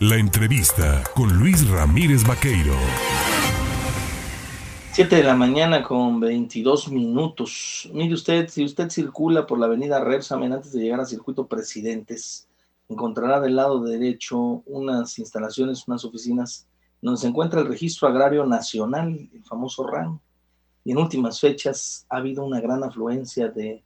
La entrevista con Luis Ramírez Vaqueiro. 7 de la mañana con 22 minutos. Mire usted, si usted circula por la avenida Repsamen antes de llegar al circuito Presidentes, encontrará del lado derecho unas instalaciones, unas oficinas donde se encuentra el Registro Agrario Nacional, el famoso RAN. Y en últimas fechas ha habido una gran afluencia de,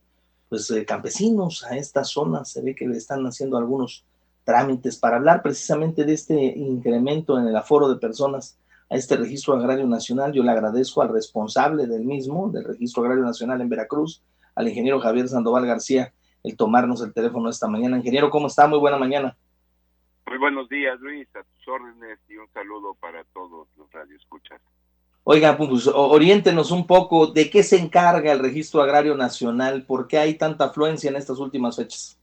pues, de campesinos a esta zona. Se ve que le están haciendo algunos trámites para hablar precisamente de este incremento en el aforo de personas a este registro agrario nacional. Yo le agradezco al responsable del mismo, del registro agrario nacional en Veracruz, al ingeniero Javier Sandoval García, el tomarnos el teléfono esta mañana. Ingeniero, ¿cómo está? Muy buena mañana. Muy buenos días, Luis, a tus órdenes y un saludo para todos los radioescuchas. Oiga, pues oriéntenos un poco de qué se encarga el Registro Agrario Nacional, por qué hay tanta afluencia en estas últimas fechas.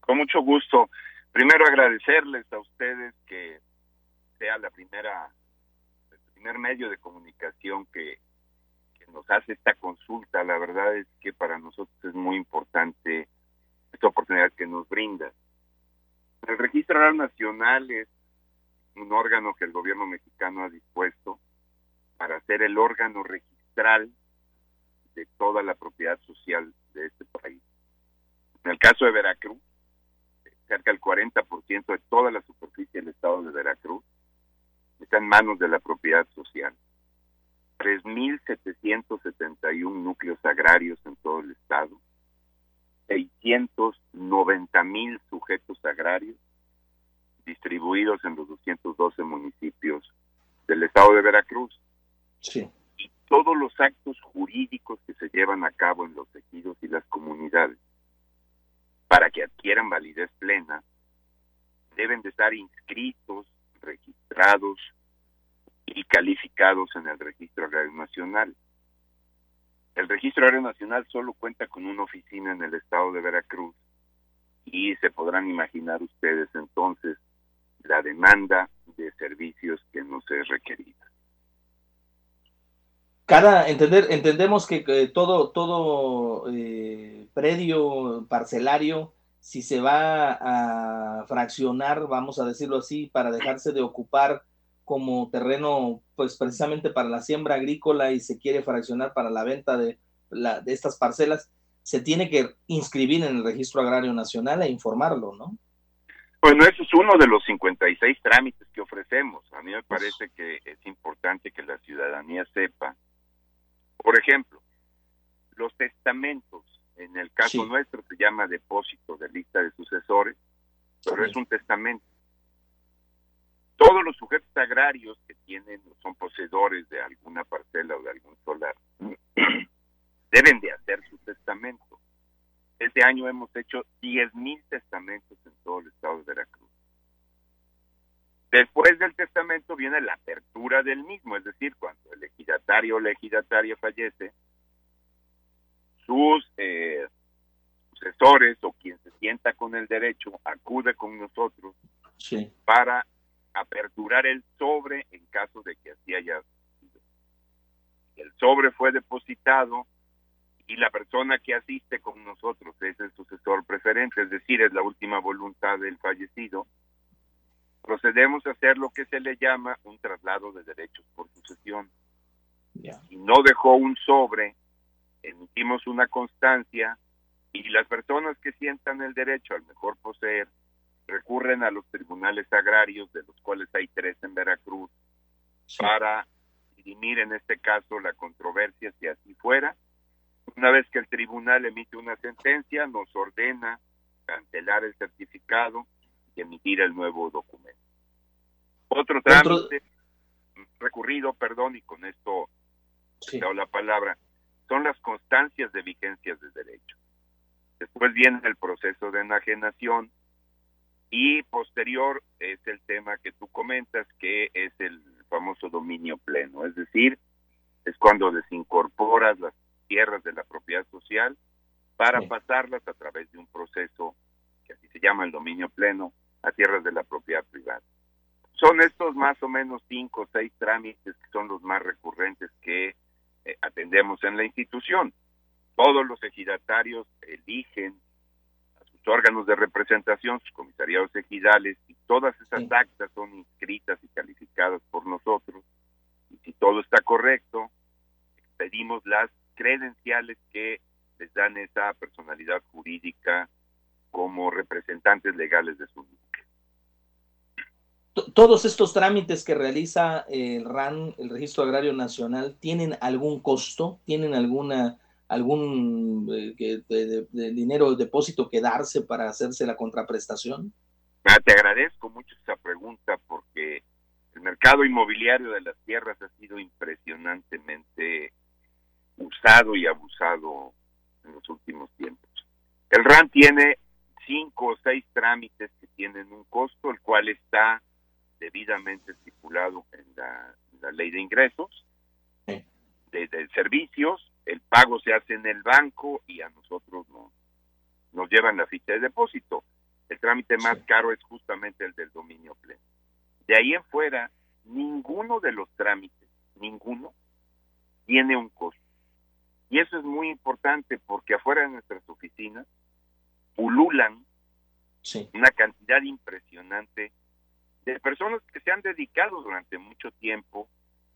Con mucho gusto. Primero agradecerles a ustedes que sea la primera, el primer medio de comunicación que, nos hace esta consulta. La verdad es que para nosotros es muy importante esta oportunidad que nos brinda. El Registro Nacional es un órgano que el gobierno mexicano ha dispuesto para ser el órgano registral de toda la propiedad social de este país. En el caso de Veracruz, cerca del 40% de toda la superficie del estado de Veracruz está en manos de la propiedad social. 3.771 núcleos agrarios en todo el estado, 690.000 sujetos agrarios distribuidos en los 212 municipios del estado de Veracruz. Sí. Y todos los actos jurídicos que se llevan a cabo en los tejidos y las comunidades que adquieran validez plena, deben de estar inscritos, registrados y calificados en el Registro Agrario Nacional. El Registro Agrario Nacional solo cuenta con una oficina en el estado de Veracruz y se podrán imaginar ustedes entonces la demanda de servicios que nos es requerida. Cada entender entendemos que, todo todo eh, predio parcelario, si se va a fraccionar, vamos a decirlo así, para dejarse de ocupar como terreno, pues precisamente para la siembra agrícola y se quiere fraccionar para la venta de, la, de estas parcelas, se tiene que inscribir en el Registro Agrario Nacional e informarlo, ¿no? Bueno, eso es uno de los 56 trámites que ofrecemos. A mí me parece que es importante que la ciudadanía sepa. Por ejemplo, los testamentos en el caso nuestro se llama depósito de lista de sucesores, pero es un testamento. Todos los sujetos agrarios que tienen o son poseedores de alguna parcela o de algún solar deben de hacer su testamento. Este año hemos hecho 10.000 testamentos en todo el estado de Veracruz. Después del testamento viene la apertura del mismo, es decir, cuando el ejidatario o la ejidataria fallece, sus eh, sucesores o quien se sienta con el derecho acude con nosotros para aperturar el sobre en caso de que así haya sido. El sobre fue depositado y la persona que asiste con nosotros es el sucesor preferente, es decir, es la última voluntad del fallecido. Procedemos a hacer lo que se le llama un traslado de derechos por sucesión. Y no dejó un sobre emitimos una constancia y las personas que sientan el derecho al mejor poseer recurren a los tribunales agrarios, de los cuales hay tres en Veracruz, para dirimir en este caso la controversia si así fuera. Una vez que el tribunal emite una sentencia, nos ordena cancelar el certificado y emitir el nuevo documento. Otro trámite recurrido, perdón, y con esto sí. la palabra, son las constancias de vigencias de derecho. Después viene el proceso de enajenación y posterior es el tema que tú comentas, que es el famoso dominio pleno, es decir, es cuando desincorporas las tierras de la propiedad social para pasarlas a través de un proceso que así se llama el dominio pleno a tierras de la propiedad privada. Son estos más o menos cinco o seis trámites que son los más recurrentes que eh, atendemos en la institución. Todos los ejidatarios eligen a sus órganos de representación, sus comisariados ejidales, y todas esas actas son inscritas y calificadas por nosotros, y si todo está correcto, pedimos las credenciales que les dan esa personalidad jurídica como representantes legales de su. Todos estos trámites que realiza el RAN, el Registro Agrario Nacional, ¿tienen algún costo? ¿Tienen alguna algún eh, de, dinero de depósito que darse para hacerse la contraprestación? Ah, te agradezco mucho esa pregunta porque el mercado inmobiliario de las tierras ha sido impresionantemente usado y abusado en los últimos tiempos. El RAN tiene cinco o seis trámites que tienen un costo, el cual está debidamente estipulado en la, ley de ingresos, de servicios, el pago se hace en el banco y a nosotros no, nos llevan la ficha de depósito. El trámite más caro es justamente el del dominio pleno. De ahí en fuera, ninguno de los trámites, ninguno, tiene un costo. Y eso es muy importante porque afuera de nuestras oficinas pululan una cantidad impresionante de personas que se han dedicado durante mucho tiempo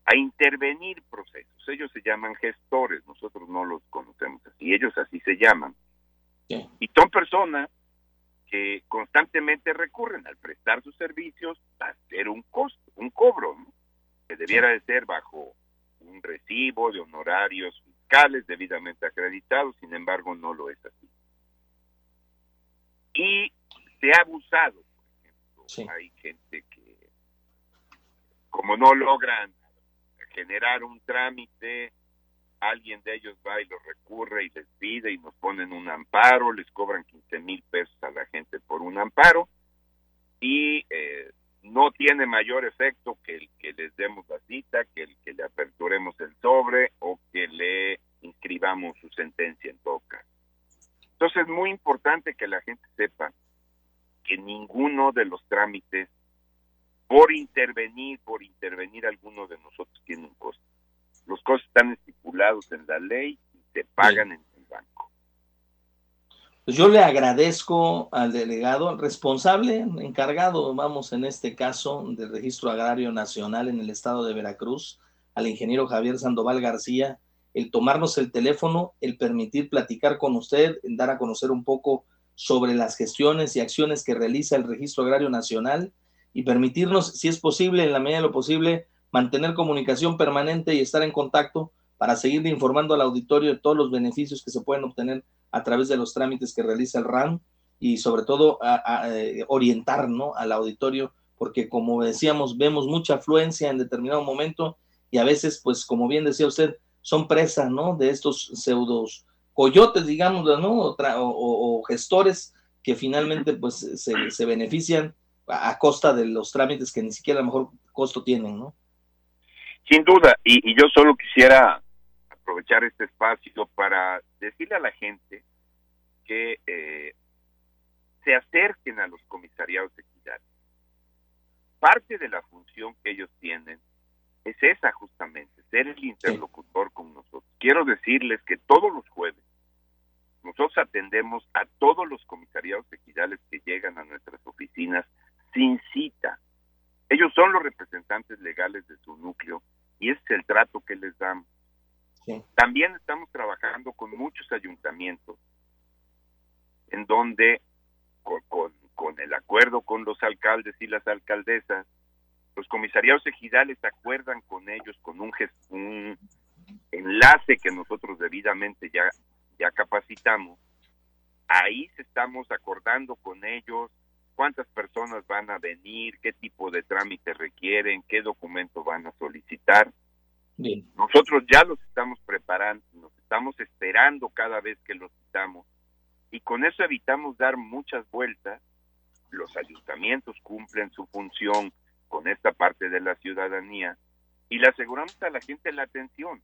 a intervenir procesos. Ellos se llaman gestores, nosotros no los conocemos así, ellos así se llaman. Y son personas que constantemente recurren al prestar sus servicios a hacer un costo, un cobro, que debiera de ser bajo un recibo de honorarios fiscales debidamente acreditados, sin embargo no lo es así. Y se ha abusado, hay gente que como no logran generar un trámite, alguien de ellos va y lo recurre y les pide y nos ponen un amparo, les cobran 15 mil pesos a la gente por un amparo y eh, no tiene mayor efecto que el que les demos la cita, que el que le aperturemos el sobre o que le inscribamos su sentencia en toca. Entonces es muy importante que la gente sepa que ninguno de los trámites por intervenir, por intervenir alguno de nosotros tiene un costo. Los costos están estipulados en la ley y se pagan en el banco. Pues yo le agradezco al delegado responsable, encargado, vamos, en este caso, del Registro Agrario Nacional en el estado de Veracruz, al ingeniero Javier Sandoval García, el tomarnos el teléfono, el permitir platicar con usted, el dar a conocer un poco sobre las gestiones y acciones que realiza el Registro Agrario Nacional y permitirnos, si es posible, en la medida de lo posible, mantener comunicación permanente y estar en contacto para seguir informando al auditorio de todos los beneficios que se pueden obtener a través de los trámites que realiza el RAN y sobre todo a, eh, orientar al auditorio, porque como decíamos, vemos mucha afluencia en determinado momento y a veces, pues como bien decía usted, son presas ¿no? de estos pseudos coyotes, digamos, ¿no? o, o, gestores que finalmente pues se, se benefician a costa de los trámites que ni siquiera a lo mejor costo tienen, ¿no? Sin duda, y, yo solo quisiera aprovechar este espacio para decirle a la gente que eh, se acerquen a los comisariados de equidad. Parte de la función que ellos tienen es esa justamente, ser el interlocutor con nosotros. Quiero decirles que todos los jueves nosotros atendemos a todos los comisariados equidales que llegan a nuestras oficinas sin cita. Ellos son los representantes legales de su núcleo y ese es el trato que les damos. También estamos trabajando con muchos ayuntamientos en donde con, el acuerdo con los alcaldes y las alcaldesas, los comisariados ejidales acuerdan con ellos con un, un enlace que nosotros debidamente ya, ya capacitamos. Ahí estamos acordando con ellos cuántas personas van a venir, qué tipo de trámite requieren, qué documento van a solicitar. Nosotros ya los estamos preparando, nos estamos esperando cada vez que los citamos y con eso evitamos dar muchas vueltas. Los ayuntamientos cumplen su función con esta parte de la ciudadanía y le aseguramos a la gente la atención.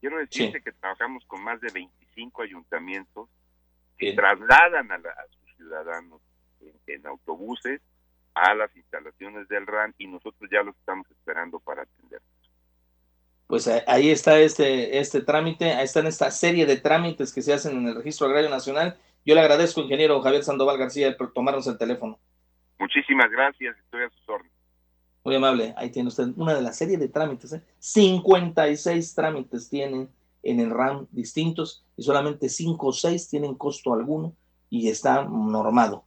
Quiero decirte que trabajamos con más de 25 cinco ayuntamientos que trasladan a, la, sus ciudadanos en, autobuses a las instalaciones del RAN y nosotros ya los estamos esperando para atenderlos. Pues eh, ahí está este, este trámite, ahí están esta serie de trámites que se hacen en el Registro Agrario Nacional. Yo le agradezco, ingeniero Javier Sandoval García, por tomarnos el teléfono. Muchísimas gracias, estoy a sus órdenes. Muy amable, ahí tiene usted una de las series de trámites, ¿eh? 56 trámites tiene en el RAM distintos y solamente 5 o 6 tienen costo alguno y está normado.